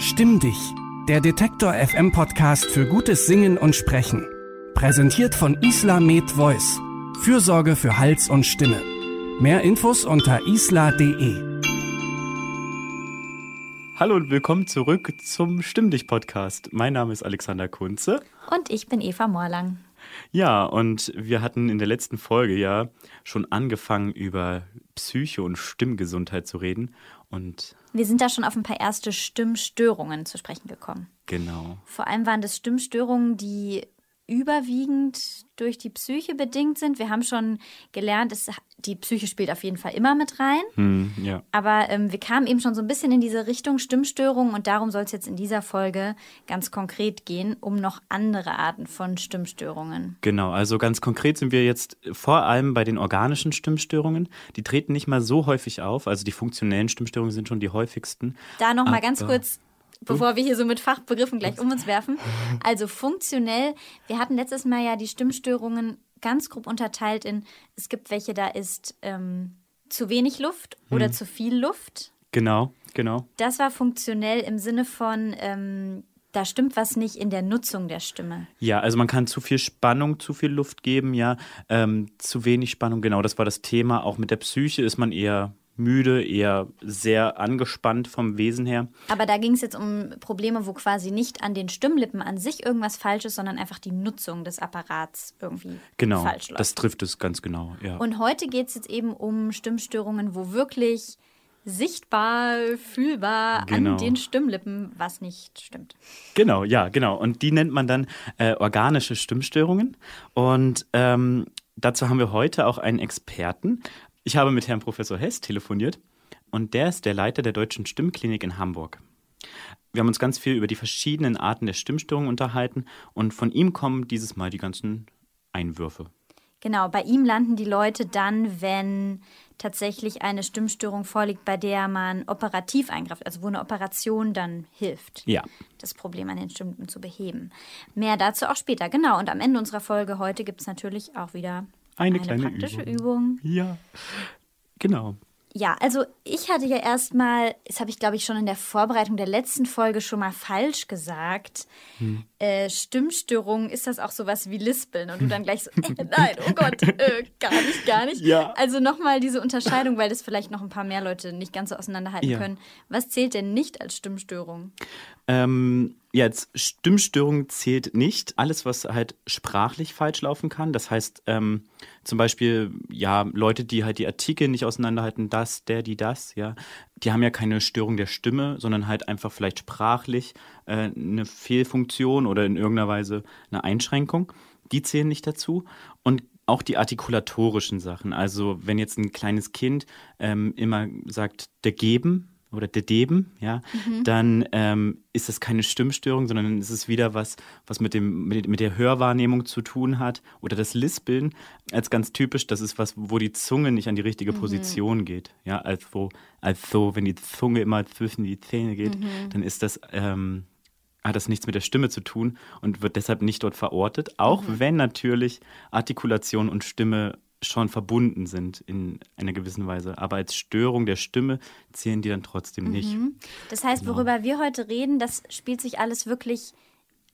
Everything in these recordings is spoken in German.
Stimm dich, der Detektor FM Podcast für gutes Singen und Sprechen. Präsentiert von Isla Med Voice. Fürsorge für Hals und Stimme. Mehr Infos unter isla.de. Hallo und willkommen zurück zum Stimm dich Podcast. Mein Name ist Alexander Kunze. Und ich bin Eva Morlang. Ja, und wir hatten in der letzten Folge ja schon angefangen, über Psyche und Stimmgesundheit zu reden. Und wir sind da schon auf ein paar erste Stimmstörungen zu sprechen gekommen. Genau. Vor allem waren das Stimmstörungen, die überwiegend durch die Psyche bedingt sind. Wir haben schon gelernt, es, die Psyche spielt auf jeden Fall immer mit rein. Hm, ja. Aber ähm, wir kamen eben schon so ein bisschen in diese Richtung Stimmstörungen und darum soll es jetzt in dieser Folge ganz konkret gehen, um noch andere Arten von Stimmstörungen. Genau, also ganz konkret sind wir jetzt vor allem bei den organischen Stimmstörungen. Die treten nicht mal so häufig auf, also die funktionellen Stimmstörungen sind schon die häufigsten. Da nochmal ganz kurz bevor wir hier so mit Fachbegriffen gleich um uns werfen. Also funktionell, wir hatten letztes Mal ja die Stimmstörungen ganz grob unterteilt in, es gibt welche, da ist ähm, zu wenig Luft oder hm. zu viel Luft. Genau, genau. Das war funktionell im Sinne von, ähm, da stimmt was nicht in der Nutzung der Stimme. Ja, also man kann zu viel Spannung, zu viel Luft geben, ja, ähm, zu wenig Spannung, genau, das war das Thema. Auch mit der Psyche ist man eher müde, eher sehr angespannt vom Wesen her. Aber da ging es jetzt um Probleme, wo quasi nicht an den Stimmlippen an sich irgendwas falsch ist, sondern einfach die Nutzung des Apparats irgendwie genau, falsch läuft. Genau, das trifft es ganz genau, ja. Und heute geht es jetzt eben um Stimmstörungen, wo wirklich sichtbar, fühlbar genau. an den Stimmlippen was nicht stimmt. Genau, ja, genau. Und die nennt man dann äh, organische Stimmstörungen. Und ähm, dazu haben wir heute auch einen Experten, ich habe mit Herrn Professor Hess telefoniert und der ist der Leiter der Deutschen Stimmklinik in Hamburg. Wir haben uns ganz viel über die verschiedenen Arten der Stimmstörungen unterhalten und von ihm kommen dieses Mal die ganzen Einwürfe. Genau, bei ihm landen die Leute dann, wenn tatsächlich eine Stimmstörung vorliegt, bei der man operativ eingreift, also wo eine Operation dann hilft, ja. das Problem an den Stimmlippen zu beheben. Mehr dazu auch später, genau. Und am Ende unserer Folge heute gibt es natürlich auch wieder eine, eine kleine praktische Übung. Übung. Ja, genau. Ja, also ich hatte ja erstmal, das habe ich glaube ich schon in der Vorbereitung der letzten Folge schon mal falsch gesagt. Hm. Äh, Stimmstörung, ist das auch sowas wie Lispeln? Und du dann gleich so, äh, nein, oh Gott, äh, gar nicht, gar nicht. Ja. Also nochmal diese Unterscheidung, weil das vielleicht noch ein paar mehr Leute nicht ganz so auseinanderhalten Ja. können. Was zählt denn nicht als Stimmstörung? Ähm, jetzt Stimmstörung zählt nicht. Alles, was halt sprachlich falsch laufen kann. Das heißt, ähm, zum Beispiel, ja, Leute, die halt die Artikel nicht auseinanderhalten, das, der, die, das, ja, die haben ja keine Störung der Stimme, sondern halt einfach vielleicht sprachlich äh, eine Fehlfunktion oder in irgendeiner Weise eine Einschränkung. Die zählen nicht dazu. Und auch die artikulatorischen Sachen. Also wenn jetzt ein kleines Kind ähm, immer sagt, der Geben, oder der Deben, ja, dann ähm, ist das keine Stimmstörung, sondern es ist wieder was, was mit, dem, mit, mit der Hörwahrnehmung zu tun hat. Oder das Lispeln als ganz typisch, das ist was, wo die Zunge nicht an die richtige Position geht. Ja, also, also wenn die Zunge immer zwischen die Zähne geht, dann ist das, ähm, hat das nichts mit der Stimme zu tun und wird deshalb nicht dort verortet. Auch wenn natürlich Artikulation und Stimme schon verbunden sind in einer gewissen Weise. Aber als Störung der Stimme zählen die dann trotzdem nicht. Das heißt, Genau. worüber wir heute reden, das spielt sich alles wirklich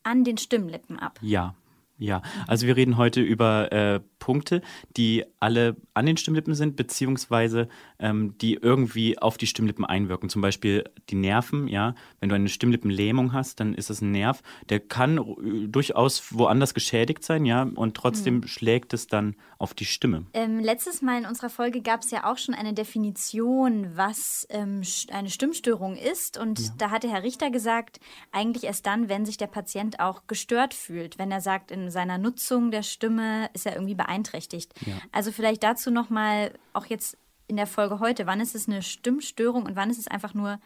an den Stimmlippen ab. Ja, ja. Also wir reden heute über äh, Punkte, die alle an den Stimmlippen sind, beziehungsweise ähm, die irgendwie auf die Stimmlippen einwirken. Zum Beispiel die Nerven, ja. Wenn du eine Stimmlippenlähmung hast, dann ist es ein Nerv, der kann äh, durchaus woanders geschädigt sein, ja, und trotzdem schlägt es dann auf die Stimme. Ähm, letztes Mal in unserer Folge gab es ja auch schon eine Definition, was ähm, eine Stimmstörung ist. Und da hatte Herr Richter gesagt, eigentlich erst dann, wenn sich der Patient auch gestört fühlt. Wenn er sagt, in seiner Nutzung der Stimme ist er irgendwie beeinträchtigt. Ja. Also vielleicht dazu nochmal, auch jetzt in der Folge heute, wann ist es eine Stimmstörung und wann ist es einfach nur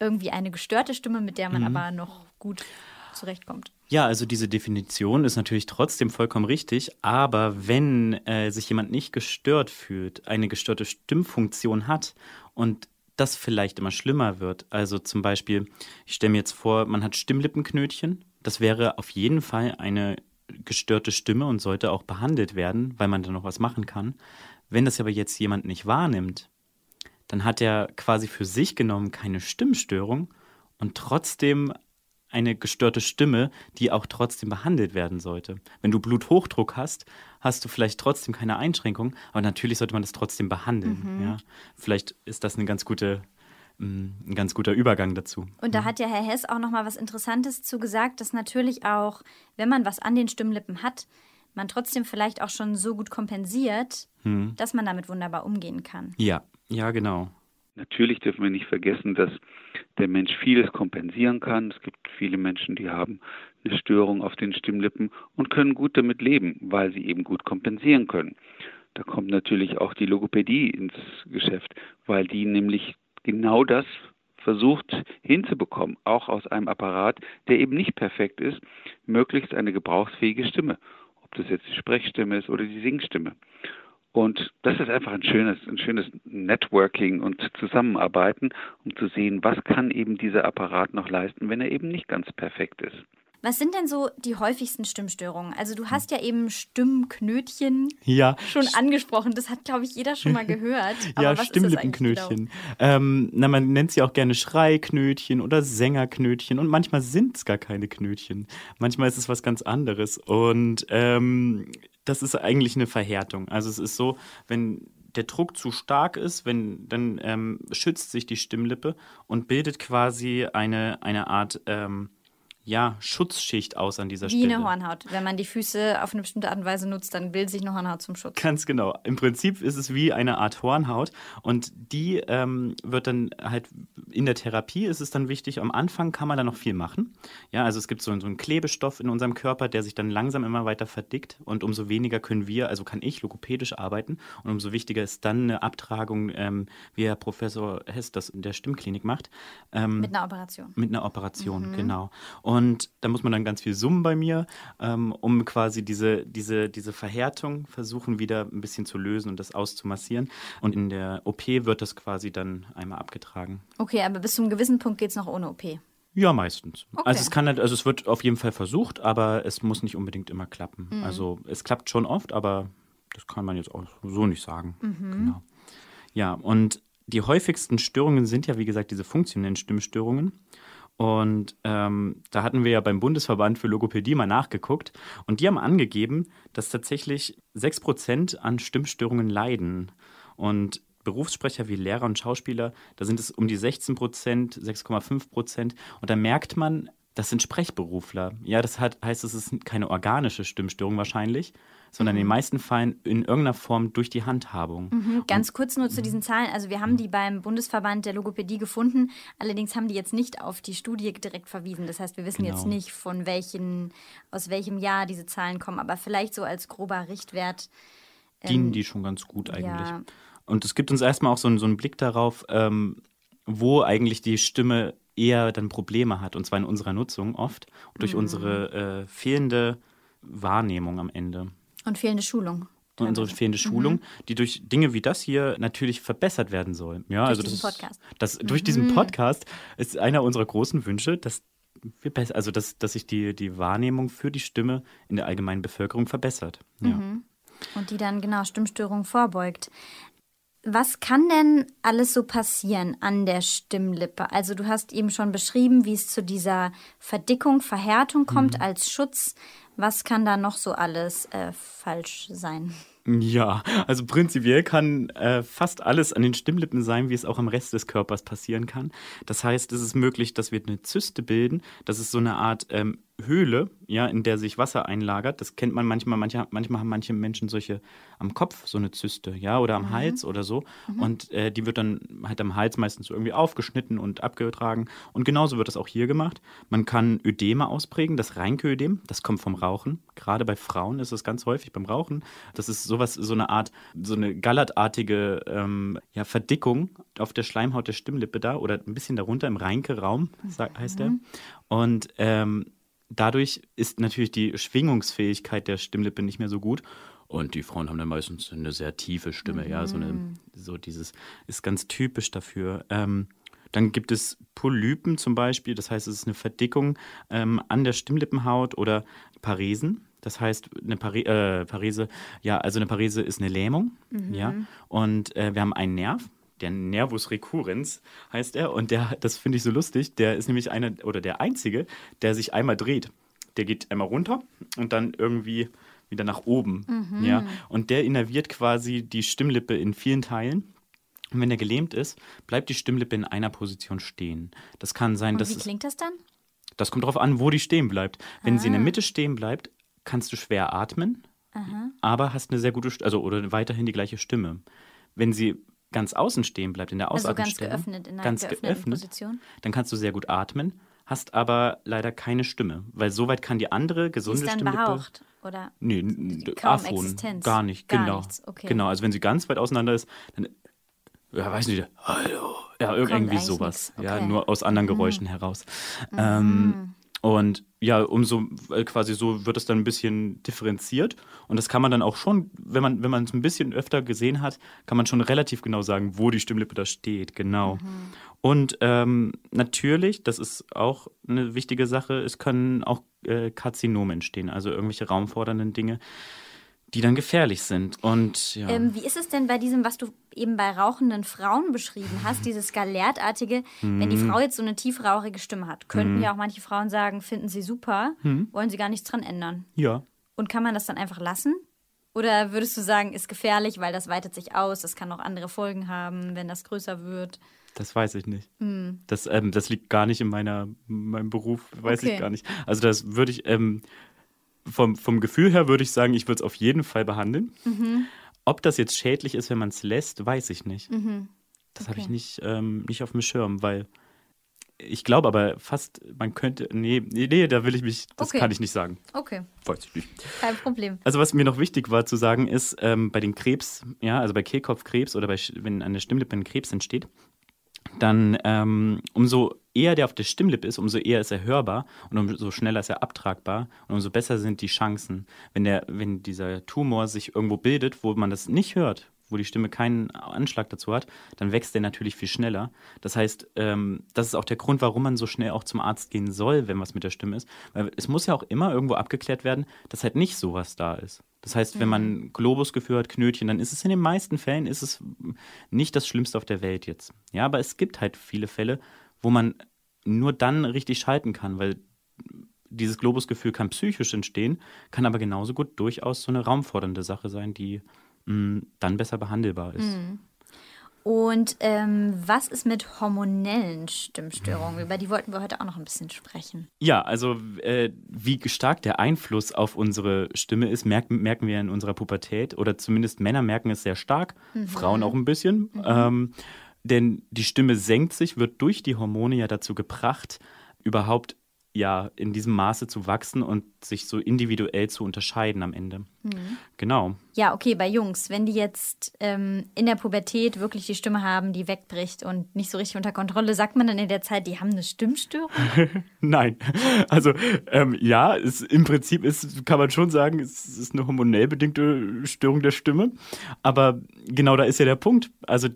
irgendwie eine gestörte Stimme, mit der man aber noch gut zurechtkommt. Ja, also diese Definition ist natürlich trotzdem vollkommen richtig, aber wenn äh, sich jemand nicht gestört fühlt, eine gestörte Stimmfunktion hat und das vielleicht immer schlimmer wird, also zum Beispiel, ich stelle mir jetzt vor, man hat Stimmlippenknötchen, das wäre auf jeden Fall eine gestörte Stimme und sollte auch behandelt werden, weil man da noch was machen kann. Wenn das aber jetzt jemand nicht wahrnimmt, dann hat er quasi für sich genommen keine Stimmstörung und trotzdem eine gestörte Stimme, die auch trotzdem behandelt werden sollte. Wenn du Bluthochdruck hast, hast du vielleicht trotzdem keine Einschränkung, aber natürlich sollte man das trotzdem behandeln. Mhm. Ja? Vielleicht ist das eine ganz gute mm, ein ganz guter Übergang dazu. Und da mhm. hat ja Herr Hess auch noch mal was Interessantes zu gesagt, dass natürlich auch, wenn man was an den Stimmlippen hat, man trotzdem vielleicht auch schon so gut kompensiert, hm. dass man damit wunderbar umgehen kann. Ja, ja, genau. Natürlich dürfen wir nicht vergessen, dass der Mensch vieles kompensieren kann. Es gibt viele Menschen, die haben eine Störung auf den Stimmlippen und können gut damit leben, weil sie eben gut kompensieren können. Da kommt natürlich auch die Logopädie ins Geschäft, weil die nämlich genau das versucht hinzubekommen, auch aus einem Apparat, der eben nicht perfekt ist, möglichst eine gebrauchsfähige Stimme, ob das jetzt die Sprechstimme ist oder die Singstimme. Und das ist einfach ein schönes, ein schönes Networking und Zusammenarbeiten, um zu sehen, was kann eben dieser Apparat noch leisten, wenn er eben nicht ganz perfekt ist. Was sind denn so die häufigsten Stimmstörungen? Also du hast ja eben Stimmknötchen ja. schon angesprochen. Das hat, glaube ich, jeder schon mal gehört. ja, Stimmlippenknötchen. Genau? Ähm, na, man nennt sie auch gerne Schreiknötchen oder Sängerknötchen und manchmal sind es gar keine Knötchen. Manchmal ist es was ganz anderes. Und ähm, das ist eigentlich eine Verhärtung. Also es ist so, wenn der Druck zu stark ist, wenn, dann ähm, schützt sich die Stimmlippe und bildet quasi eine, eine Art ähm, ja, Schutzschicht aus an dieser Wie Stelle. Wie eine Hornhaut. Wenn man die Füße auf eine bestimmte Art und Weise nutzt, dann bildet sich eine Hornhaut zum Schutz. Ganz genau. Im Prinzip ist es wie eine Art Hornhaut und die ähm, wird dann halt in der Therapie ist es dann wichtig, am Anfang kann man da noch viel machen. Ja, also es gibt so, so einen Klebestoff in unserem Körper, der sich dann langsam immer weiter verdickt und umso weniger können wir, also kann ich logopädisch arbeiten und umso wichtiger ist dann eine Abtragung, ähm, wie Herr Professor Hess das in der Stimmklinik macht. Ähm, mit einer Operation. Mit einer Operation, mhm. genau. Und da muss man dann ganz viel summen bei mir, ähm, um quasi diese, diese, diese Verhärtung versuchen wieder ein bisschen zu lösen und das auszumassieren. Und in der OP wird das quasi dann einmal abgetragen. Okay, aber bis zu einem gewissen Punkt geht es noch ohne OP. Ja, meistens. Okay. Also es kann halt, also es wird auf jeden Fall versucht, aber es muss nicht unbedingt immer klappen. Mhm. Also es klappt schon oft, aber das kann man jetzt auch so nicht sagen. Mhm. Genau. Ja, und die häufigsten Störungen sind ja, wie gesagt, diese funktionellen Stimmstörungen. Und ähm, da hatten wir ja beim Bundesverband für Logopädie mal nachgeguckt und die haben angegeben, dass tatsächlich 6% an Stimmstörungen leiden. Und Berufssprecher wie Lehrer und Schauspieler, da sind es um die 16% 6,5 Prozent. Und da merkt man, das sind Sprechberufler. Ja, das hat, heißt, es ist keine organische Stimmstörung wahrscheinlich, sondern mhm. in den mhm. meisten Fällen in irgendeiner Form durch die Handhabung. Mhm. Ganz Und, kurz nur zu diesen Zahlen. Also wir haben die beim Bundesverband der Logopädie gefunden. Allerdings haben die jetzt nicht auf die Studie direkt verwiesen. Das heißt, wir wissen genau. jetzt nicht, von welchen, aus welchem Jahr diese Zahlen kommen. Aber vielleicht so als grober Richtwert. Ähm, Dienen die schon ganz gut eigentlich. Ja. Und es gibt uns erstmal auch so, so einen Blick darauf, ähm, wo eigentlich die Stimme eher dann Probleme hat, und zwar in unserer Nutzung oft, durch mhm. unsere äh, fehlende Wahrnehmung am Ende. Und fehlende Schulung. Und unsere fehlende Schulung, mhm. die durch Dinge wie das hier natürlich verbessert werden soll. Ja, durch also diesen das, Podcast. Das, mhm. Durch diesen Podcast ist einer unserer großen Wünsche, dass wir besser, also dass, dass sich die, die Wahrnehmung für die Stimme in der allgemeinen Bevölkerung verbessert. Ja. Mhm. Und die dann genau Stimmstörungen vorbeugt. Was kann denn alles so passieren an der Stimmlippe? Also du hast eben schon beschrieben, wie es zu dieser Verdickung, Verhärtung kommt mhm. als Schutz. Was kann da noch so alles äh, falsch sein? Ja, also prinzipiell kann äh, fast alles an den Stimmlippen sein, wie es auch am Rest des Körpers passieren kann. Das heißt, es ist möglich, dass wir eine Zyste bilden. Das ist so eine Art ähm, Höhle, ja, in der sich Wasser einlagert. Das kennt man manchmal. Manche, manchmal haben manche Menschen solche am Kopf, so eine Zyste, ja, oder am mhm. Hals oder so. Mhm. Und äh, die wird dann halt am Hals meistens irgendwie aufgeschnitten und abgetragen. Und genauso wird das auch hier gemacht. Man kann Ödeme ausprägen, das Reinkeödem, das kommt vom Rauchen. Gerade bei Frauen ist es ganz häufig beim Rauchen. Das ist sowas, so eine Art, so eine gallertartige ähm, ja, Verdickung auf der Schleimhaut der Stimmlippe da oder ein bisschen darunter im Reinke-Raum, heißt der. Mhm. Und ähm, dadurch ist natürlich die Schwingungsfähigkeit der Stimmlippe nicht mehr so gut. Und die Frauen haben dann meistens eine sehr tiefe Stimme, mhm. ja, so, eine, mhm. so dieses ist ganz typisch dafür. Ähm, dann gibt es Polypen zum Beispiel, das heißt, es ist eine Verdickung ähm, an der Stimmlippenhaut oder Paresen. Das heißt, eine Pare äh, Parese, ja, also eine Parese ist eine Lähmung, mhm. ja. Und äh, wir haben einen Nerv, der Nervus recurrens heißt er. Und der, das finde ich so lustig, der ist nämlich einer oder der einzige, der sich einmal dreht. Der geht einmal runter und dann irgendwie wieder nach oben. Mhm. Ja? Und der innerviert quasi die Stimmlippe in vielen Teilen. Und wenn er gelähmt ist, bleibt die Stimmlippe in einer Position stehen. Das kann sein, und dass. Wie klingt das dann? Das kommt darauf an, wo die stehen bleibt. Wenn ah. sie in der ah. Mitte stehen bleibt, kannst du schwer atmen, Aha. aber hast eine sehr gute, also oder weiterhin die gleiche Stimme. Wenn sie ganz außen stehen bleibt, in der Ausatmungsstelle, also ganz geöffnet, in einer ganz geöffnet, Position. dann kannst du sehr gut atmen, hast aber leider keine Stimme, weil soweit kann die andere gesunde die ist dann Stimme behaucht, oder? Nee, Existenz. gar nicht, gar genau. Okay. Genau, also wenn sie ganz weit auseinander ist, dann ja, weiß nicht, hallo, ja, irgendwie sowas, okay. ja, nur aus anderen mhm. Geräuschen mhm. heraus. Mhm. Ähm, und ja, umso äh, quasi so wird es dann ein bisschen differenziert. Und das kann man dann auch schon, wenn man, wenn man es ein bisschen öfter gesehen hat, kann man schon relativ genau sagen, wo die Stimmlippe da steht, genau. Mhm. Und ähm, natürlich, das ist auch eine wichtige Sache, es können auch äh, Karzinome entstehen, also irgendwelche raumfordernden Dinge die dann gefährlich sind. Und ja. Ähm, wie ist es denn bei diesem, was du eben bei rauchenden Frauen beschrieben hast, dieses Galertartige, mhm. wenn die Frau jetzt so eine tiefrauchige Stimme hat, könnten mhm. ja auch manche Frauen sagen, finden sie super, mhm. wollen sie gar nichts dran ändern. Ja. Und kann man das dann einfach lassen? Oder würdest du sagen, ist gefährlich, weil das weitet sich aus, das kann auch andere Folgen haben, wenn das größer wird? Das weiß ich nicht. Hm. Das, ähm, das liegt gar nicht in meiner, meinem Beruf, weiß okay. ich gar nicht. Also das würde ich, ähm, vom, vom Gefühl her würde ich sagen, ich würde es auf jeden Fall behandeln. Mhm. Ob das jetzt schädlich ist, wenn man es lässt, weiß ich nicht. Mhm. Das okay. habe ich nicht, ähm, nicht auf dem Schirm, weil ich glaube aber fast, man könnte. Nee, nee, da will ich mich. Das okay. kann ich nicht sagen. Okay. Weiß ich nicht. Kein Problem. Also, was mir noch wichtig war zu sagen, ist, ähm, bei den Krebs, ja, also bei Kehlkopfkrebs oder bei, wenn an der Stimmlippe ein Krebs entsteht, dann ähm, umso eher der auf der Stimmlippe ist, umso eher ist er hörbar und umso schneller ist er abtragbar und umso besser sind die Chancen. Wenn, der, wenn dieser Tumor sich irgendwo bildet, wo man das nicht hört, wo die Stimme keinen Anschlag dazu hat, dann wächst der natürlich viel schneller. Das heißt, ähm, das ist auch der Grund, warum man so schnell auch zum Arzt gehen soll, wenn was mit der Stimme ist. Weil es muss ja auch immer irgendwo abgeklärt werden, dass halt nicht sowas da ist. Das heißt, wenn man mhm. Globusgefühl hat, Knötchen, dann ist es in den meisten Fällen ist es nicht das Schlimmste auf der Welt jetzt. Ja, aber es gibt halt viele Fälle, wo man nur dann richtig schalten kann, weil dieses Globusgefühl kann psychisch entstehen, kann aber genauso gut durchaus so eine raumfordernde Sache sein, die mh, mm, dann besser behandelbar ist. Mhm. Und ähm, was ist mit hormonellen Stimmstörungen? Über die wollten wir heute auch noch ein bisschen sprechen. Ja, also äh, wie stark der Einfluss auf unsere Stimme ist, merken, merken wir in unserer Pubertät. Oder zumindest Männer merken es sehr stark, mhm. Frauen auch ein bisschen. Mhm. Ähm, denn die Stimme senkt sich, wird durch die Hormone ja dazu gebracht, überhaupt ja in diesem Maße zu wachsen und sich so individuell zu unterscheiden am Ende. Mhm. Genau. Ja, okay, bei Jungs, wenn die jetzt ähm, in der Pubertät wirklich die Stimme haben, die wegbricht und nicht so richtig unter Kontrolle, sagt man dann in der Zeit, die haben eine Stimmstörung? Nein, also ähm, ja, es, im Prinzip ist, kann man schon sagen, es ist eine hormonell bedingte Störung der Stimme, aber genau da ist ja der Punkt. Also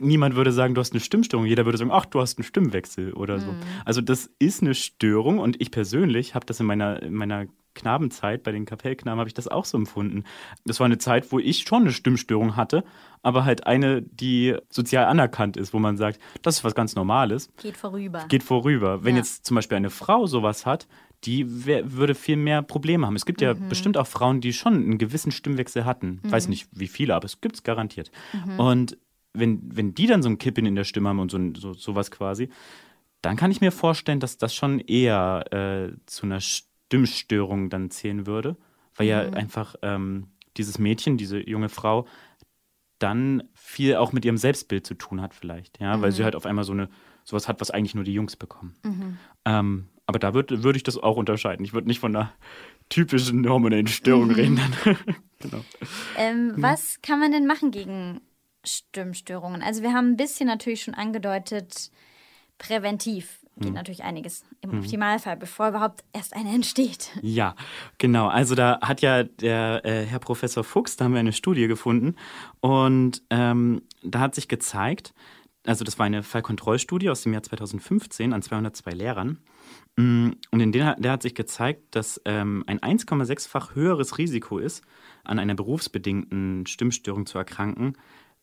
niemand würde sagen, du hast eine Stimmstörung. Jeder würde sagen, ach, du hast einen Stimmwechsel oder so. Mhm. Also das ist eine Störung und ich persönlich habe das in meiner, in meiner Knabenzeit, bei den Kapellknaben, habe ich das auch so empfunden. Das war eine Zeit, wo ich schon eine Stimmstörung hatte, aber halt eine, die sozial anerkannt ist, wo man sagt, das ist was ganz Normales. Geht vorüber. Geht vorüber. Wenn ja. jetzt zum Beispiel eine Frau sowas hat, die wär, würde viel mehr Probleme haben. Es gibt ja mhm. bestimmt auch Frauen, die schon einen gewissen Stimmwechsel hatten. Mhm. Weiß nicht wie viele, aber es gibt es garantiert. Mhm. Und wenn, wenn die dann so ein Kippen in der Stimme haben und so, so sowas quasi, dann kann ich mir vorstellen, dass das schon eher äh, zu einer Stimmstörung dann zählen würde, weil mhm. ja einfach ähm, dieses Mädchen, diese junge Frau, dann viel auch mit ihrem Selbstbild zu tun hat vielleicht, ja, mhm. weil sie mhm. halt auf einmal so eine sowas hat, was eigentlich nur die Jungs bekommen. Mhm. Ähm, aber da würde würd ich das auch unterscheiden. Ich würde nicht von einer typischen hormonellen Störung mhm. reden. genau. Ähm, was kann man denn machen gegen Stimmstörungen? Also wir haben ein bisschen natürlich schon angedeutet, präventiv geht hm. natürlich einiges im hm. Optimalfall, bevor überhaupt erst eine entsteht. Ja, genau. Also da hat ja der äh, Herr Professor Fuchs, da haben wir eine Studie gefunden und ähm, da hat sich gezeigt, also das war eine Fallkontrollstudie aus dem Jahr 2015 an 202 Lehrern. Mm, und in der, der hat sich gezeigt, dass ähm, ein 1,6-fach höheres Risiko ist, an einer berufsbedingten Stimmstörung zu erkranken,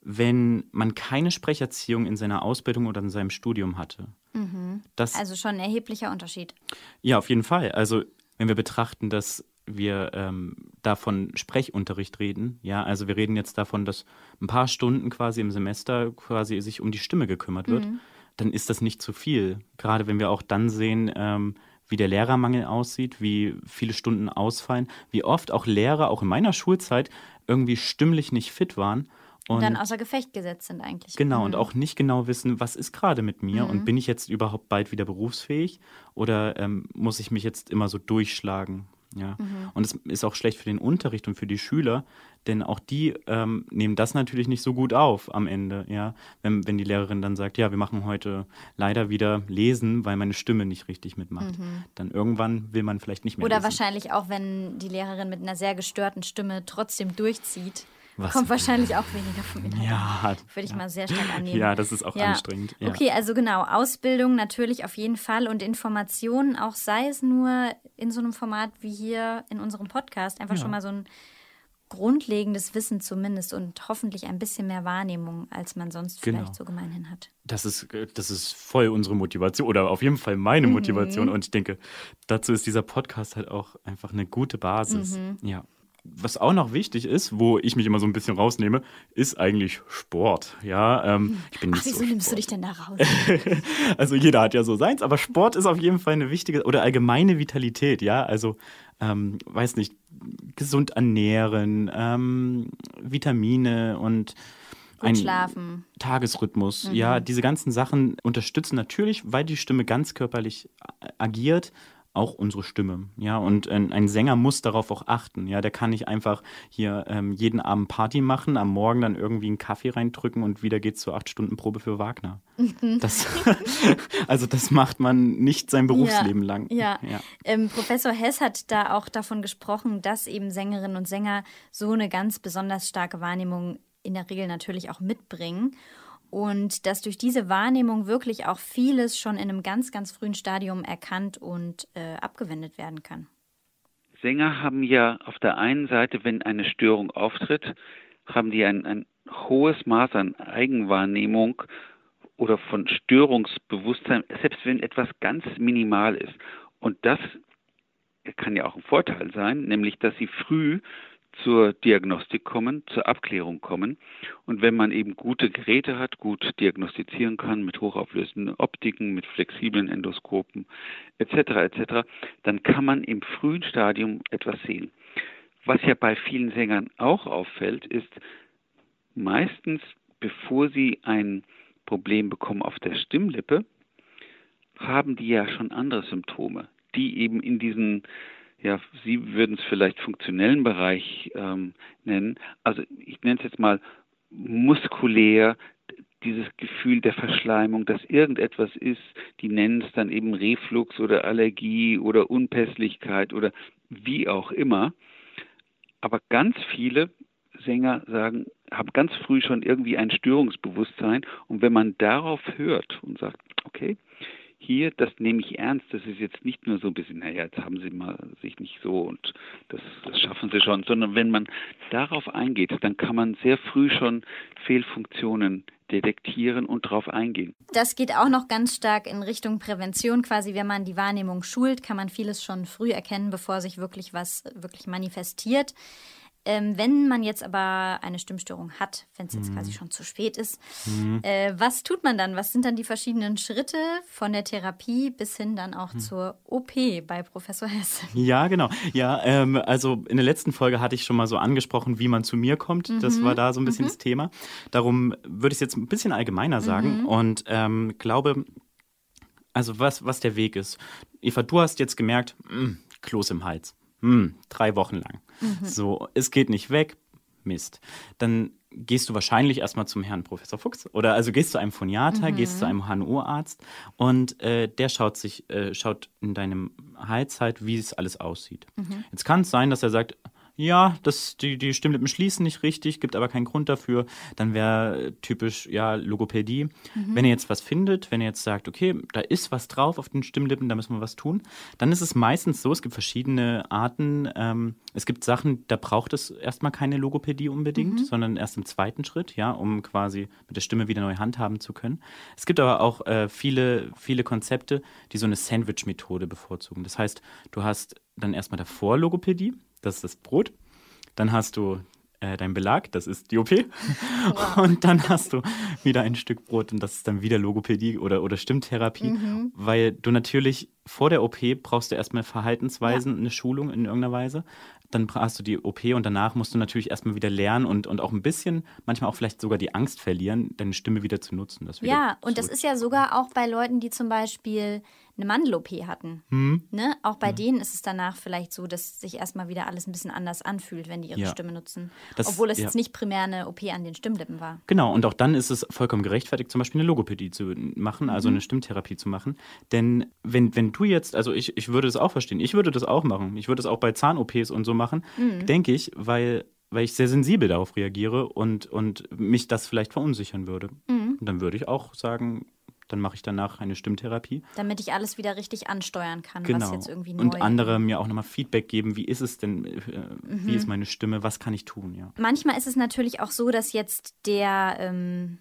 wenn man keine Sprecherziehung in seiner Ausbildung oder in seinem Studium hatte. Mhm. Das, also schon ein erheblicher Unterschied. Ja, auf jeden Fall. Also wenn wir betrachten, dass wir ähm, davon Sprechunterricht reden, ja, also wir reden jetzt davon, dass ein paar Stunden quasi im Semester quasi sich um die Stimme gekümmert wird, mhm. dann ist das nicht zu viel. Gerade wenn wir auch dann sehen, ähm, wie der Lehrermangel aussieht, wie viele Stunden ausfallen, wie oft auch Lehrer, auch in meiner Schulzeit, irgendwie stimmlich nicht fit waren. Und, dann außer Gefecht gesetzt sind eigentlich. Genau, mhm. und auch nicht genau wissen, was ist gerade mit mir mhm. und bin ich jetzt überhaupt bald wieder berufsfähig oder ähm, muss ich mich jetzt immer so durchschlagen? Ja. Mhm. Und es ist auch schlecht für den Unterricht und für die Schüler, denn auch die ähm, nehmen das natürlich nicht so gut auf am Ende, ja. Wenn, wenn die Lehrerin dann sagt, ja, wir machen heute leider wieder Lesen, weil meine Stimme nicht richtig mitmacht. Mhm. Dann irgendwann will man vielleicht nicht mehr. Oder lesen. wahrscheinlich auch, wenn die Lehrerin mit einer sehr gestörten Stimme trotzdem durchzieht. Was? Kommt wahrscheinlich auch weniger vom Inhalt. Ja. Würde ich ja. mal sehr stark annehmen. Ja, das ist auch ja. anstrengend. Ja. Okay, also genau, Ausbildung natürlich auf jeden Fall und Informationen, auch sei es nur in so einem Format wie hier in unserem Podcast, einfach schon mal so ein grundlegendes Wissen zumindest und hoffentlich ein bisschen mehr Wahrnehmung, als man sonst genau. vielleicht so gemeinhin hat. Das ist, das ist voll unsere Motivation oder auf jeden Fall meine mhm. Motivation. Und ich denke, dazu ist dieser Podcast halt auch einfach eine gute Basis. Mhm. Ja. Was auch noch wichtig ist, wo ich mich immer so ein bisschen rausnehme, ist eigentlich Sport. Ja, ähm, ich bin nicht Ach, wieso so nimmst du dich denn da raus? also jeder hat ja so seins, aber Sport ist auf jeden Fall eine wichtige oder allgemeine Vitalität. Ja, also ähm, weiß nicht, gesund ernähren, ähm, Vitamine und ein Schlafen. Tagesrhythmus. Mhm. Ja, diese ganzen Sachen unterstützen natürlich, weil die Stimme ganz körperlich agiert, auch unsere Stimme. Ja, und ein, ein, Sänger muss darauf auch achten. Ja, der kann nicht einfach hier ähm, jeden Abend Party machen, am Morgen dann irgendwie einen Kaffee reindrücken und wieder geht's zur acht Stunden Probe für Wagner. Mhm. Das, also das macht man nicht sein Berufsleben ja, lang. Ja. ja. Ähm, Professor Hess hat da auch davon gesprochen, dass eben Sängerinnen und Sänger so eine ganz besonders starke Wahrnehmung in der Regel natürlich auch mitbringen und dass durch diese Wahrnehmung wirklich auch vieles schon in einem ganz, ganz frühen Stadium erkannt und äh, abgewendet werden kann. Sänger haben ja auf der einen Seite, wenn eine Störung auftritt, haben die ein, ein hohes Maß an Eigenwahrnehmung oder von Störungsbewusstsein, selbst wenn etwas ganz minimal ist. Und das kann ja auch ein Vorteil sein, nämlich dass sie früh zur Diagnostik kommen, zur Abklärung kommen. Und wenn man eben gute Geräte hat, gut diagnostizieren kann mit hochauflösenden Optiken, mit flexiblen Endoskopen etc. etc., dann kann man im frühen Stadium etwas sehen. Was ja bei vielen Sängern auch auffällt, ist meistens, bevor sie ein Problem bekommen auf der Stimmlippe, haben die ja schon andere Symptome, die eben in diesen ja, Sie würden es vielleicht funktionellen Bereich ähm, nennen. Also ich nenne es jetzt mal muskulär, dieses Gefühl der Verschleimung, dass irgendetwas ist, die nennen es dann eben Reflux oder Allergie oder Unpässlichkeit oder wie auch immer. Aber ganz viele Sänger sagen, haben ganz früh schon irgendwie ein Störungsbewusstsein und wenn man darauf hört und sagt, okay, hier, das nehme ich ernst, das ist jetzt nicht nur so ein bisschen, naja, jetzt haben Sie mal sich nicht so und das, das schaffen Sie schon, sondern wenn man darauf eingeht, dann kann man sehr früh schon Fehlfunktionen detektieren und darauf eingehen. Das geht auch noch ganz stark in Richtung Prävention. Quasi, wenn man die Wahrnehmung schult, kann man vieles schon früh erkennen, bevor sich wirklich was wirklich manifestiert. Ähm, wenn man jetzt aber eine Stimmstörung hat, wenn es jetzt mhm. quasi schon zu spät ist, mhm. äh, was tut man dann? Was sind dann die verschiedenen Schritte von der Therapie bis hin dann auch mhm. zur OP bei Professor Hess? Ja, genau. Ja, ähm, also in der letzten Folge hatte ich schon mal so angesprochen, wie man zu mir kommt. Das war mhm. da so ein bisschen mhm. das Thema. Darum würde ich es jetzt ein bisschen allgemeiner sagen mhm. und ähm, glaube, also was, was der Weg ist. Eva, du hast jetzt gemerkt, mh, hm, Kloß im Hals. Hm, drei Wochen lang. Mhm. So, es geht nicht weg. Mist. Dann gehst du wahrscheinlich erstmal zum Herrn Professor Fuchs oder also gehst zu einem Phoniater, mhm. gehst zu einem HNO-Arzt und äh, der schaut sich, äh, schaut in deinem Hals halt, wie es alles aussieht. Mhm. Jetzt kann es sein, dass er sagt, ja, das, die, die Stimmlippen schließen nicht richtig, gibt aber keinen Grund dafür, dann wäre typisch, ja, Logopädie. Mhm. Wenn ihr jetzt was findet, wenn ihr jetzt sagt, okay, da ist was drauf auf den Stimmlippen, da müssen wir was tun, dann ist es meistens so, es gibt verschiedene Arten. Ähm, es gibt Sachen, da braucht es erstmal keine Logopädie unbedingt, mhm. sondern erst im zweiten Schritt, ja, um quasi mit der Stimme wieder neu handhaben zu können. Es gibt aber auch äh, viele, viele Konzepte, die so eine Sandwich-Methode bevorzugen. Das heißt, du hast dann erstmal davor Logopädie, das ist das Brot. Dann hast du äh, dein Belag, das ist die OP. Wow. Und dann hast du wieder ein Stück Brot und das ist dann wieder Logopädie oder, oder Stimmtherapie, mhm. weil du natürlich vor der OP brauchst du erstmal Verhaltensweisen, ja. eine Schulung in irgendeiner Weise dann hast du die OP und danach musst du natürlich erstmal wieder lernen und, und auch ein bisschen, manchmal auch vielleicht sogar die Angst verlieren, deine Stimme wieder zu nutzen. ja, und das ist ja sogar auch bei Leuten, die zum Beispiel eine Mandel-OP hatten. Hm. Ne? Auch bei hm. denen ist es danach vielleicht so, dass sich erstmal wieder alles ein bisschen anders anfühlt, wenn die ihre ja. Stimme nutzen. Das, Obwohl es ja. jetzt nicht primär eine OP an den Stimmlippen war. Genau, und auch dann ist es vollkommen gerechtfertigt, zum Beispiel eine Logopädie zu machen, also mhm. eine Stimmtherapie zu machen. Denn wenn, wenn du jetzt, also ich, ich würde das auch verstehen, ich würde das auch machen. Ich würde es auch bei Zahn-OPs und so machen, mhm. denke ich, weil weil ich sehr sensibel darauf reagiere und, und mich das vielleicht verunsichern würde. Mhm. Und dann würde ich auch sagen, dann mache ich danach eine Stimmtherapie. Damit ich alles wieder richtig ansteuern kann, genau. was jetzt irgendwie neu Und andere mir auch nochmal Feedback geben, wie ist es denn, äh, mhm. wie ist meine Stimme, was kann ich tun, ja. Manchmal ist es natürlich auch so, dass jetzt der ähm,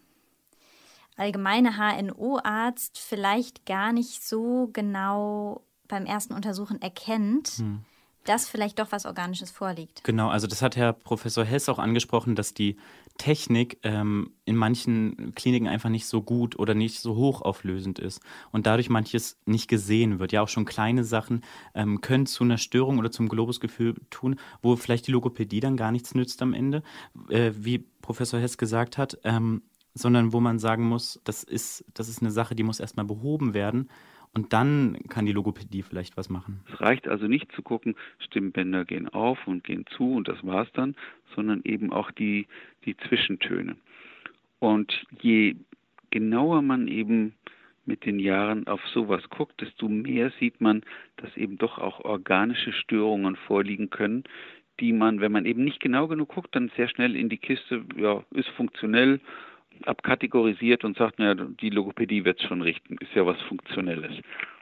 allgemeine HNO-Arzt vielleicht gar nicht so genau beim ersten Untersuchen erkennt, hm dass vielleicht doch was Organisches vorliegt. Genau, also das hat Herr Professor Hess auch angesprochen, dass die Technik ähm, in manchen Kliniken einfach nicht so gut oder nicht so hochauflösend ist und dadurch manches nicht gesehen wird. Ja, auch schon kleine Sachen ähm, können zu einer Störung oder zum Globusgefühl tun, wo vielleicht die Logopädie dann gar nichts nützt am Ende, äh, wie Professor Hess gesagt hat, ähm, sondern wo man sagen muss, das ist, das ist eine Sache, die muss erstmal behoben werden. Und dann kann die Logopädie vielleicht was machen. Es reicht also nicht zu gucken, Stimmbänder gehen auf und gehen zu und das war's dann, sondern eben auch die, die Zwischentöne. Und je genauer man eben mit den Jahren auf sowas guckt, desto mehr sieht man, dass eben doch auch organische Störungen vorliegen können, die man, wenn man eben nicht genau genug guckt, dann sehr schnell in die Kiste, ja, ist funktionell abkategorisiert und sagt, naja, die Logopädie wird es schon richten, ist ja was Funktionelles.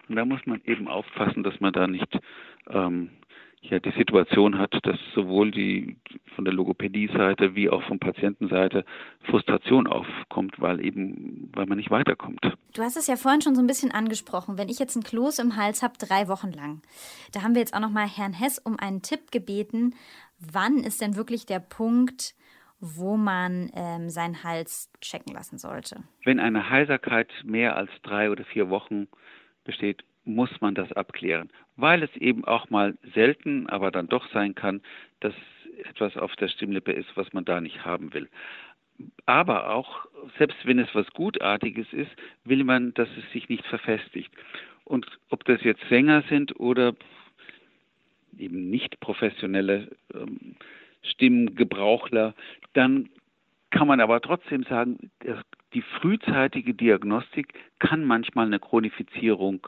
Und da muss man eben aufpassen, dass man da nicht ähm, ja, die Situation hat, dass sowohl die von der Logopädie-Seite wie auch von Patientenseite Frustration aufkommt, weil eben, weil man nicht weiterkommt. Du hast es ja vorhin schon so ein bisschen angesprochen. Wenn ich jetzt ein Kloß im Hals habe, drei Wochen lang, da haben wir jetzt auch noch mal Herrn Hess um einen Tipp gebeten. Wann ist denn wirklich der Punkt, wo man ähm, seinen Hals checken lassen sollte. Wenn eine Heiserkeit mehr als drei oder vier Wochen besteht, muss man das abklären, weil es eben auch mal selten, aber dann doch sein kann, dass etwas auf der Stimmlippe ist, was man da nicht haben will. Aber auch, selbst wenn es was Gutartiges ist, will man, dass es sich nicht verfestigt. Und ob das jetzt Sänger sind oder eben nicht professionelle ähm, Stimmgebrauchler, dann kann man aber trotzdem sagen, die frühzeitige Diagnostik kann manchmal eine Chronifizierung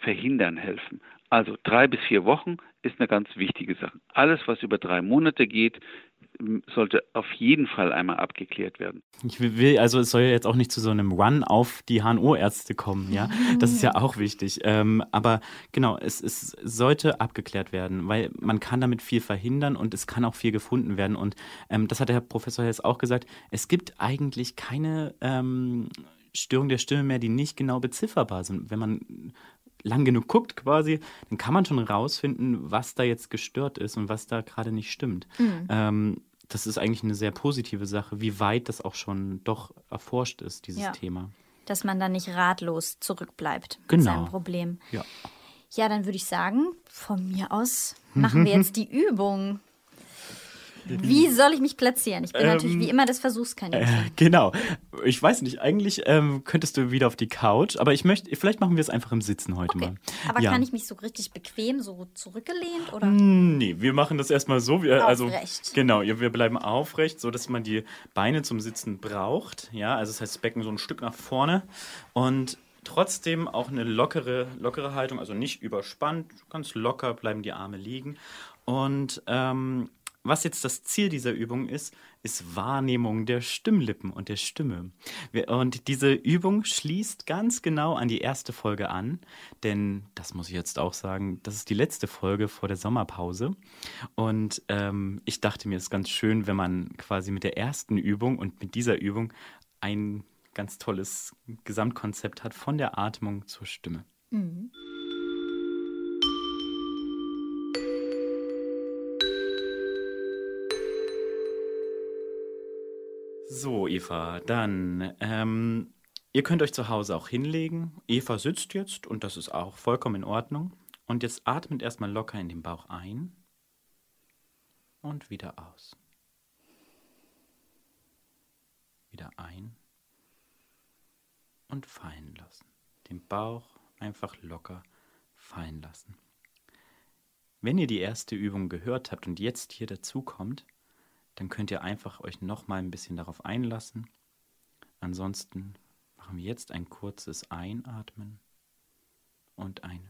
verhindern helfen. Also drei bis vier Wochen ist eine ganz wichtige Sache. Alles, was über drei Monate geht, sollte auf jeden Fall einmal abgeklärt werden. Ich will, also es soll ja jetzt auch nicht zu so einem Run auf die HNO-Ärzte kommen, ja. Das ist ja auch wichtig. Ähm, aber genau, es, es sollte abgeklärt werden, weil man kann damit viel verhindern und es kann auch viel gefunden werden. Und ähm, das hat der Herr Professor jetzt auch gesagt, es gibt eigentlich keine ähm, Störung der Stimme mehr, die nicht genau bezifferbar sind. Wenn man lang genug guckt quasi, dann kann man schon rausfinden, was da jetzt gestört ist und was da gerade nicht stimmt. Mhm. Ähm, das ist eigentlich eine sehr positive Sache, wie weit das auch schon doch erforscht ist, dieses ja. Thema. Dass man da nicht ratlos zurückbleibt genau. mit seinem Problem. Ja. Ja, dann würde ich sagen, von mir aus machen wir jetzt die Übung. Wie soll ich mich platzieren? Ich bin ähm, natürlich wie immer das Versuchskaninchen. Äh, genau. Ich weiß nicht, eigentlich ähm, könntest du wieder auf die Couch, aber ich möchte, vielleicht machen wir es einfach im Sitzen heute okay. mal. Aber ja. kann ich mich so richtig bequem, so zurückgelehnt oder? Hm, nee, wir machen das erstmal so. Wir, also, genau, wir bleiben aufrecht, so dass man die Beine zum Sitzen braucht. Ja, also das heißt, das Becken so ein Stück nach vorne und trotzdem auch eine lockere, lockere Haltung, also nicht überspannt, ganz locker bleiben die Arme liegen. Und ähm, was jetzt das Ziel dieser Übung ist, ist Wahrnehmung der Stimmlippen und der Stimme. Und diese Übung schließt ganz genau an die erste Folge an, denn das muss ich jetzt auch sagen, das ist die letzte Folge vor der Sommerpause. Und ähm, ich dachte mir, es ist ganz schön, wenn man quasi mit der ersten Übung und mit dieser Übung ein ganz tolles Gesamtkonzept hat von der Atmung zur Stimme. Mhm. So, Eva, dann, ähm, ihr könnt euch zu Hause auch hinlegen. Eva sitzt jetzt und das ist auch vollkommen in Ordnung. Und jetzt atmet erstmal locker in den Bauch ein und wieder aus. Wieder ein und fallen lassen. Den Bauch einfach locker fallen lassen. Wenn ihr die erste Übung gehört habt und jetzt hier dazu kommt, dann könnt ihr einfach euch noch mal ein bisschen darauf einlassen. Ansonsten machen wir jetzt ein kurzes Einatmen und ein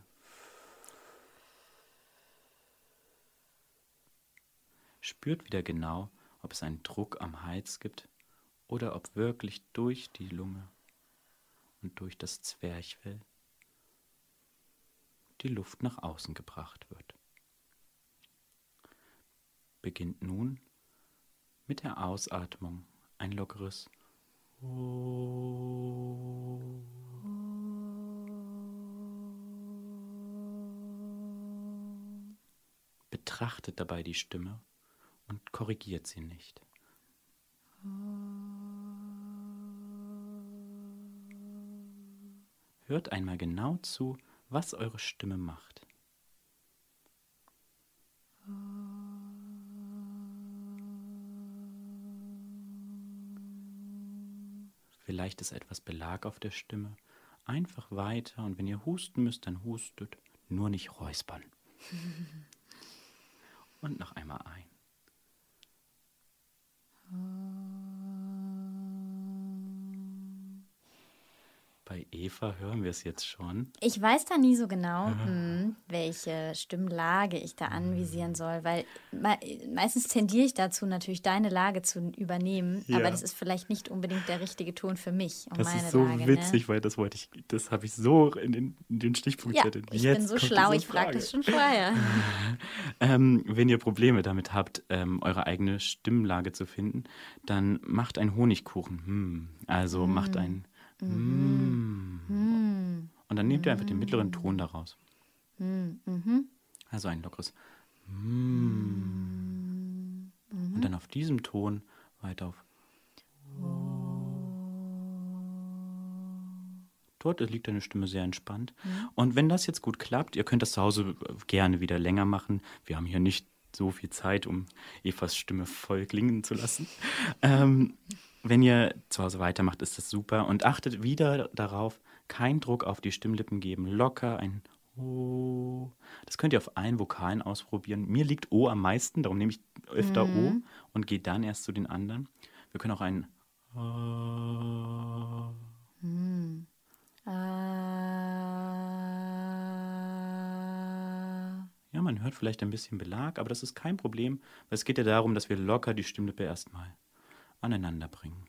Spürt wieder genau, ob es einen Druck am Hals gibt oder ob wirklich durch die Lunge und durch das Zwerchfell die Luft nach außen gebracht wird. Beginnt nun mit der Ausatmung ein lockeres Betrachtet dabei die Stimme und korrigiert sie nicht. Hört einmal genau zu, was eure Stimme macht. Vielleicht ist etwas Belag auf der Stimme. Einfach weiter und wenn ihr husten müsst, dann hustet. Nur nicht räuspern. und noch einmal ein. Bei Eva hören wir es jetzt schon. Ich weiß da nie so genau, hm, welche Stimmlage ich da anvisieren soll, weil me meistens tendiere ich dazu, natürlich deine Lage zu übernehmen, ja. aber das ist vielleicht nicht unbedingt der richtige Ton für mich und das meine ist so Lage, ne? witzig, ne? weil das wollte ich, das habe ich so in den, in den Stichpunkt ja, Ich jetzt bin so schlau, ich frage das schon vorher. ähm, wenn ihr Probleme damit habt, ähm, eure eigene Stimmlage zu finden, dann macht einen Honigkuchen. Hm. Also hm. macht einen Mhm. Mm. Und dann nehmt ihr einfach den mittleren Ton daraus. Mhm. Also ein lockeres mm. Und dann auf diesem Ton weiter auf. Dort liegt deine Stimme sehr entspannt. Und wenn das jetzt gut klappt, ihr könnt das zu Hause gerne wieder länger machen. Wir haben hier nicht so viel Zeit, um Evas Stimme voll klingen zu lassen. ähm, wenn ihr zu Hause weitermacht, ist das super. Und achtet wieder darauf, keinen Druck auf die Stimmlippen geben. Locker ein O. Das könnt ihr auf allen Vokalen ausprobieren. Mir liegt O am meisten, darum nehme ich öfter mhm. O und gehe dann erst zu den anderen. Wir können auch ein mhm. Ja, man hört vielleicht ein bisschen Belag, aber das ist kein Problem, weil es geht ja darum, dass wir locker die Stimmlippe erstmal aneinander bringen.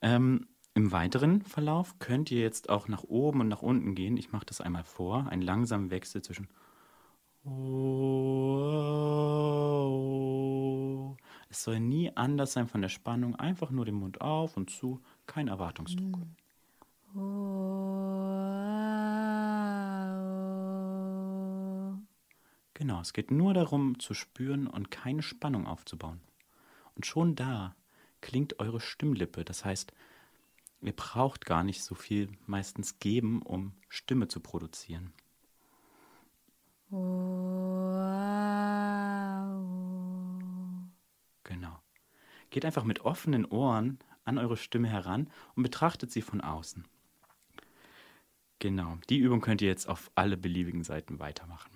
Ähm, Im weiteren Verlauf könnt ihr jetzt auch nach oben und nach unten gehen. Ich mache das einmal vor. Ein langsamer Wechsel zwischen Es soll nie anders sein von der Spannung. Einfach nur den Mund auf und zu. Kein Erwartungsdruck. Genau, es geht nur darum zu spüren und keine Spannung aufzubauen. Und schon da klingt eure Stimmlippe. Das heißt, ihr braucht gar nicht so viel meistens geben, um Stimme zu produzieren. Genau. Geht einfach mit offenen Ohren an eure Stimme heran und betrachtet sie von außen. Genau, die Übung könnt ihr jetzt auf alle beliebigen Seiten weitermachen.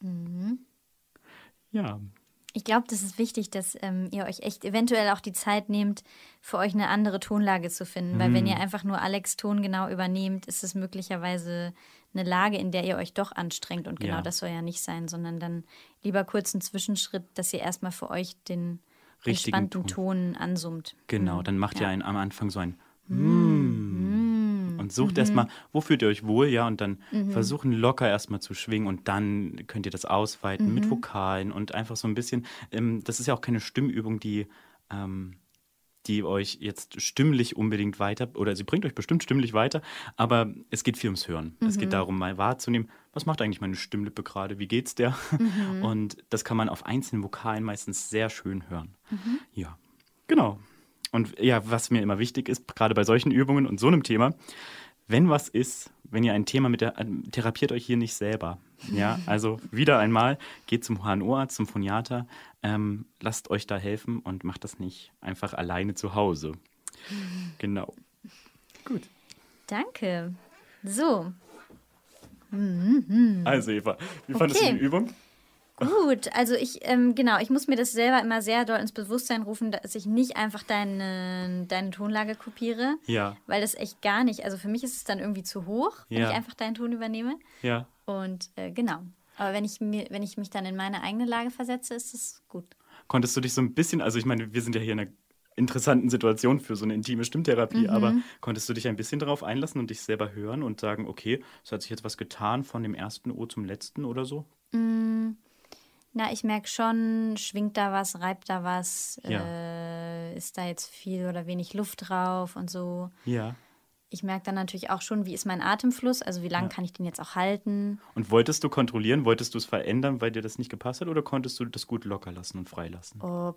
Mhm. Ja, ich glaube, das ist wichtig, dass ähm, ihr euch echt eventuell auch die Zeit nehmt, für euch eine andere Tonlage zu finden. Mhm. Weil wenn ihr mhm. einfach nur Alex Ton genau übernehmt, ist es möglicherweise eine Lage, in der ihr euch doch anstrengt. Und genau Ja. das soll ja nicht sein, sondern dann lieber kurz einen Zwischenschritt, dass ihr erstmal für euch den Richtigen entspannten Ton ansummt. Genau, dann macht Ja. ihr ein, am Anfang so ein Mm. Und sucht erstmal, wo fühlt ihr euch wohl, ja, und dann versuchen locker erstmal zu schwingen und dann könnt ihr das ausweiten mit Vokalen und einfach so ein bisschen, ähm, das ist ja auch keine Stimmübung, die, ähm, die euch jetzt stimmlich unbedingt weiter, oder sie bringt euch bestimmt stimmlich weiter, aber es geht viel ums Hören. Es geht darum, mal wahrzunehmen, was macht eigentlich meine Stimmlippe gerade, wie geht's der? Und das kann man auf einzelnen Vokalen meistens sehr schön hören. Ja, genau. Und ja, was mir immer wichtig ist, gerade bei solchen Übungen und so einem Thema, wenn was ist, wenn ihr ein Thema mit der, ähm, therapiert euch hier nicht selber. Ja, also wieder einmal, geht zum HNO-Arzt, zum Phoniater, ähm, lasst euch da helfen und macht das nicht einfach alleine zu Hause. Genau. Gut. Danke. So, Also Eva, wie fandest du Okay. die Übung? Gut, also ich, ähm, genau, ich muss mir das selber immer sehr doll ins Bewusstsein rufen, dass ich nicht einfach deine, deine Tonlage kopiere. Ja. Weil das echt gar nicht, also für mich ist es dann irgendwie zu hoch, wenn Ja. ich einfach deinen Ton übernehme. Ja. Und äh, genau. Aber wenn ich, mir, wenn ich mich dann in meine eigene Lage versetze, ist es gut. Konntest du dich so ein bisschen, also ich meine, wir sind ja hier in einer interessanten Situation für so eine intime Stimmtherapie, aber konntest du dich ein bisschen darauf einlassen und dich selber hören und sagen, okay, es hat sich jetzt was getan von dem ersten O zum letzten oder so? Na, ich merke schon, schwingt da was, reibt da was, Ja. äh, ist da jetzt viel oder wenig Luft drauf und so. Ja. Ich merke dann natürlich auch schon, wie ist mein Atemfluss, also wie lange kann ich den jetzt auch halten. Und wolltest du kontrollieren, wolltest du es verändern, weil dir das nicht gepasst hat oder konntest du das gut locker lassen und freilassen? Oh.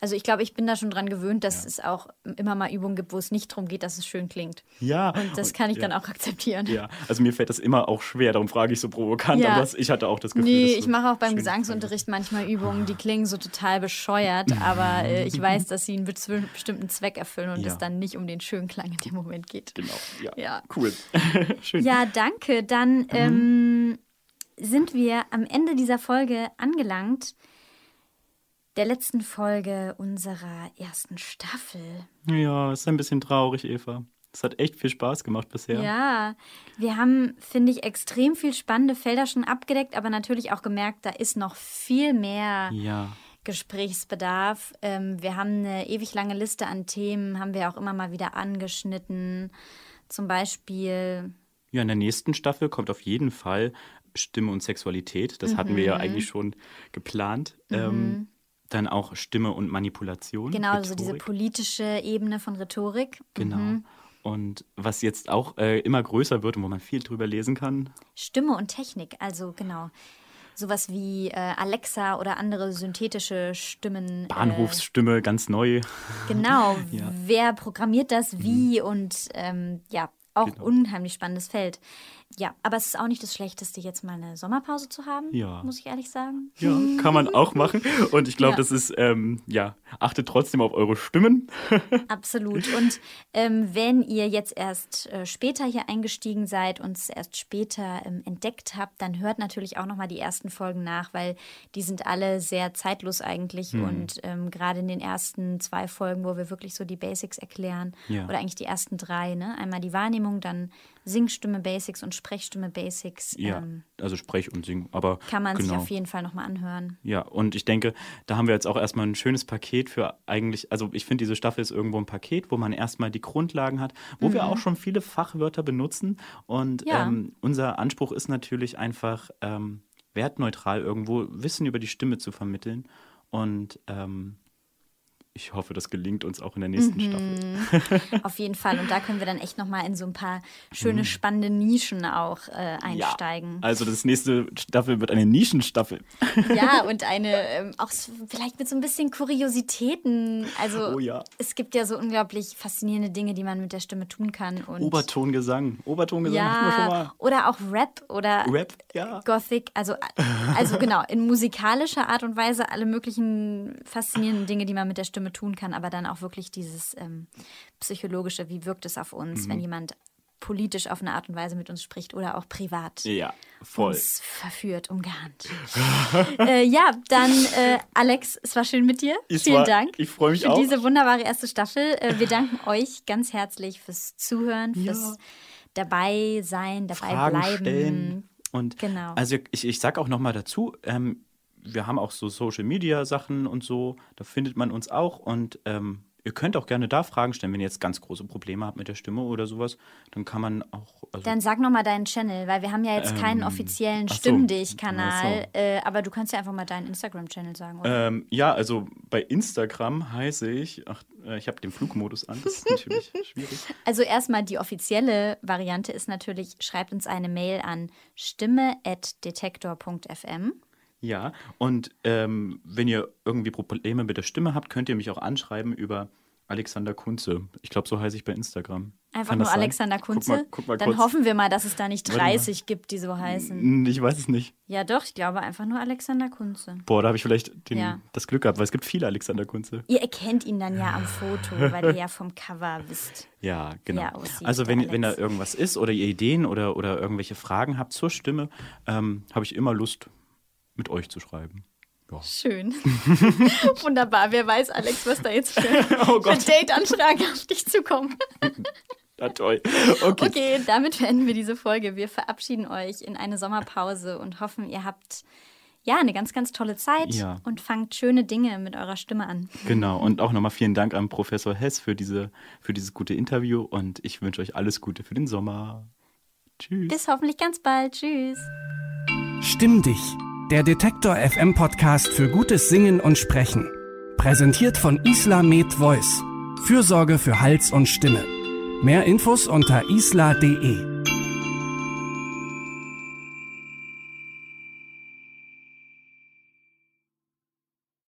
Also ich glaube, ich bin da schon dran gewöhnt, dass es auch immer mal Übungen gibt, wo es nicht darum geht, dass es schön klingt. Ja. Und das kann ich ja. dann auch akzeptieren. Ja, also mir fällt das immer auch schwer, darum frage ich so provokant, Ja. aber ich hatte auch das Gefühl, Nee, ich mache auch beim Gesangsunterricht manchmal Übungen, die klingen so total bescheuert, aber äh, ich weiß, dass sie einen bestimmten Zweck erfüllen und Ja. es dann nicht um den schönen Klang in dem Moment geht. Genau, ja. Ja. Cool. schön. Ja, danke. Dann ähm, sind wir am Ende dieser Folge angelangt. Der letzten Folge unserer ersten Staffel. Ja, ist ein bisschen traurig, Eva. Es hat echt viel Spaß gemacht bisher. Ja, wir haben, finde ich, extrem viel spannende Felder schon abgedeckt, aber natürlich auch gemerkt, da ist noch viel mehr Ja. Gesprächsbedarf. Ähm, wir haben eine ewig lange Liste an Themen, haben wir auch immer mal wieder angeschnitten. Zum Beispiel, Ja, in der nächsten Staffel kommt auf jeden Fall Stimme und Sexualität. Das hatten wir Mhm. ja eigentlich schon geplant. Ähm, dann auch Stimme und Manipulation. genau, so diese Rhetorik. politische Ebene von Rhetorik. Genau. Mhm. Und was jetzt auch äh, immer größer wird und wo man viel drüber lesen kann. Stimme und Technik, also genau. Sowas wie äh, Alexa oder andere synthetische Stimmen. Äh, Bahnhofsstimme, ganz neu. genau, Ja. Mhm. wer programmiert das wie und ähm, ja, auch Genau. unheimlich spannendes Feld. Ja, aber es ist auch nicht das Schlechteste, jetzt mal eine Sommerpause zu haben, Ja. muss ich ehrlich sagen. Ja, kann man auch machen. Und ich glaube, Ja. das ist, ähm, ja, achtet trotzdem auf eure Stimmen. Absolut. Und ähm, wenn ihr jetzt erst äh, später hier eingestiegen seid und es erst später ähm, entdeckt habt, dann hört natürlich auch nochmal die ersten Folgen nach, weil die sind alle sehr zeitlos eigentlich. Hm. Und ähm, gerade in den ersten zwei Folgen, wo wir wirklich so die Basics erklären, Ja. oder eigentlich die ersten drei, ne? Einmal die Wahrnehmung, dann Singstimme Basics und Sprechstimme Basics. Ja, Ähm, also Sprech und Sing. Aber kann man genau. sich auf jeden Fall nochmal anhören. Ja, und ich denke, da haben wir jetzt auch erstmal ein schönes Paket für eigentlich, also ich finde, diese Staffel ist irgendwo ein Paket, wo man erstmal die Grundlagen hat, wo wir auch schon viele Fachwörter benutzen. Und Mhm. Ja. ähm, unser Anspruch ist natürlich einfach, ähm, wertneutral irgendwo Wissen über die Stimme zu vermitteln. Und ähm, ich hoffe, das gelingt uns auch in der nächsten Mhm. Staffel. Auf jeden Fall. Und da können wir dann echt nochmal in so ein paar schöne, spannende Nischen auch äh, einsteigen. Mhm. Ja, also das nächste Staffel wird eine Nischenstaffel. Ja, und eine, ähm, auch vielleicht mit so ein bisschen Kuriositäten. Also Oh ja. es gibt ja so unglaublich faszinierende Dinge, die man mit der Stimme tun kann. Und Obertongesang. Obertongesang hatten wir schon ja, mal. oder auch Rap oder Rap, ja. Gothic, also, also genau, in musikalischer Art und Weise alle möglichen faszinierenden Dinge, die man mit der Stimme tun kann, aber dann auch wirklich dieses ähm, psychologische, wie wirkt es auf uns, Mhm. wenn jemand politisch auf eine Art und Weise mit uns spricht oder auch privat Ja, voll. uns verführt, umgarnt. äh, ja, dann äh, Alex, es war schön mit dir. Es Vielen war- Dank ich freu mich für auch. diese wunderbare erste Staffel. Äh, wir danken euch ganz herzlich fürs Zuhören, fürs dabei sein, dabei Fragen bleiben. stellen. Und Genau. also ich, ich sag auch nochmal dazu, ähm, wir haben auch so Social Media Sachen und so, da findet man uns auch und ähm, ihr könnt auch gerne da Fragen stellen, wenn ihr jetzt ganz große Probleme habt mit der Stimme oder sowas, dann kann man auch. Also, Dann sag nochmal deinen Channel, weil wir haben ja jetzt keinen Ähm, offiziellen ach so. Stimm dich-Kanal, Ach äh, aber du kannst ja einfach mal deinen Instagram-Channel sagen, oder? ähm, ja, also bei Instagram heiße ich, ach, äh, ich habe den Flugmodus an, das ist natürlich schwierig. Also erstmal die offizielle Variante ist natürlich, schreibt uns eine Mail an stimme.detektor.fm. Ja, und ähm, wenn ihr irgendwie Probleme mit der Stimme habt, könnt ihr mich auch anschreiben über Alexander Kunze. Ich glaube, so heiße ich bei Instagram. Einfach nur sein? Alexander Guck Kunze. mal- guck mal Dann kurz. hoffen wir mal, dass es da nicht Warte mal. 30 gibt, die so heißen. Ich weiß es nicht. Ja doch, ich glaube einfach nur Alexander Kunze. Boah, da habe ich vielleicht den, Ja. das Glück gehabt, weil es gibt viele Alexander Kunze. Ihr erkennt ihn dann ja am Foto, weil ihr ja vom Cover wisst. Ja, genau. Ja, aussieht, also wenn, wenn da irgendwas ist oder ihr Ideen oder, oder irgendwelche Fragen habt zur Stimme, ähm, habe ich immer Lust, mit euch zu schreiben. Ja. Schön. Wunderbar. Wer weiß, Alex, was da jetzt für, Oh für. Date-Anfragen auf dich zukommen. Ja, toll. Okay. Okay, damit beenden wir diese Folge. Wir verabschieden euch in eine Sommerpause und hoffen, ihr habt ja eine ganz, ganz tolle Zeit Ja. und fangt schöne Dinge mit eurer Stimme an. Genau. Und auch nochmal vielen Dank an Professor Hess für, diese, für dieses gute Interview und ich wünsche euch alles Gute für den Sommer. Tschüss. Bis hoffentlich ganz bald. Tschüss. Stimm dich. Der Detektor FM Podcast für gutes Singen und Sprechen. Präsentiert von Isla Med Voice. Fürsorge für Hals und Stimme. Mehr Infos unter isla.de.